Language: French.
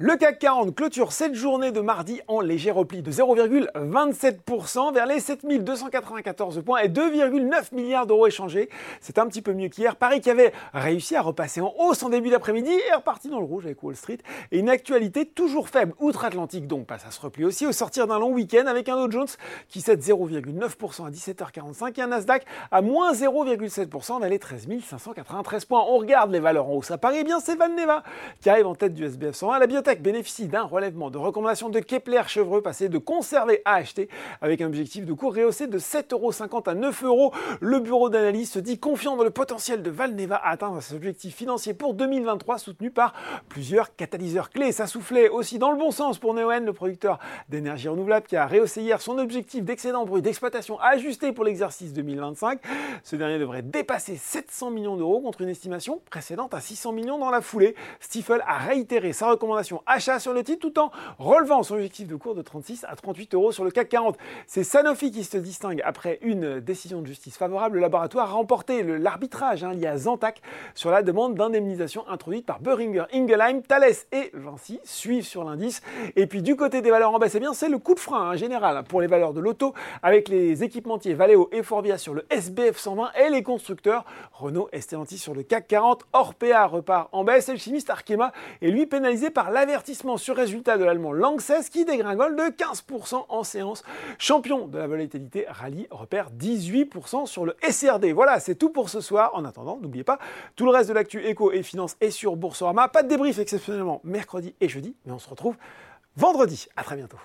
Le CAC 40 clôture cette journée de mardi en léger repli de 0,27% vers les 7294 points et 2,9 milliards d'euros échangés. C'est un petit peu mieux qu'hier. Paris qui avait réussi à repasser en hausse en début d'après-midi est reparti dans le rouge avec Wall Street. Et une actualité toujours faible outre-Atlantique donc passe à se repli aussi au sortir d'un long week-end avec un Dow Jones qui cède 0,9% à 17h45 et un Nasdaq à moins 0,7% vers les 13 593 points. On regarde les valeurs en hausse à Paris. Eh bien c'est Valneva qui arrive en tête du SBF 120. La bénéficie d'un relèvement de recommandation de Kepler-Chevreux passé de conserver à acheter avec un objectif de cours rehaussé de 7,50€ à 9 euros. Le bureau d'analyse se dit confiant dans le potentiel de Valneva à atteindre ses objectifs financiers pour 2023 soutenu par plusieurs catalyseurs clés. Ça soufflait aussi dans le bon sens pour Neoen, le producteur d'énergie renouvelable qui a rehaussé hier son objectif d'excédent bruit d'exploitation ajusté pour l'exercice 2025. Ce dernier devrait dépasser 700 millions d'euros contre une estimation précédente à 600 millions dans la foulée. Stifel a réitéré sa recommandation achat sur le titre tout en relevant son objectif de cours de 36 à 38 euros sur le CAC 40. C'est Sanofi qui se distingue après une décision de justice favorable. Le laboratoire a remporté l'arbitrage hein, lié à Zantac sur la demande d'indemnisation introduite par Beringer Ingelheim. Thales et Vinci suivent sur l'indice. Et puis du côté des valeurs en baisse, eh bien c'est le coup de frein hein, général pour les valeurs de l'auto avec les équipementiers Valeo et Forvia sur le SBF 120 et les constructeurs Renault et Stellantis sur le CAC 40. Orpea repart en baisse et le chimiste Arkema est lui pénalisé par la avertissement sur résultat de l'allemand Lanxess qui dégringole de 15% en séance. Champion de la volatilité, rallye repère 18% sur le SRD. Voilà, c'est tout pour ce soir. En attendant, n'oubliez pas, tout le reste de l'actu éco et finance est sur Boursorama. Pas de débrief exceptionnellement mercredi et jeudi, mais on se retrouve vendredi. À très bientôt.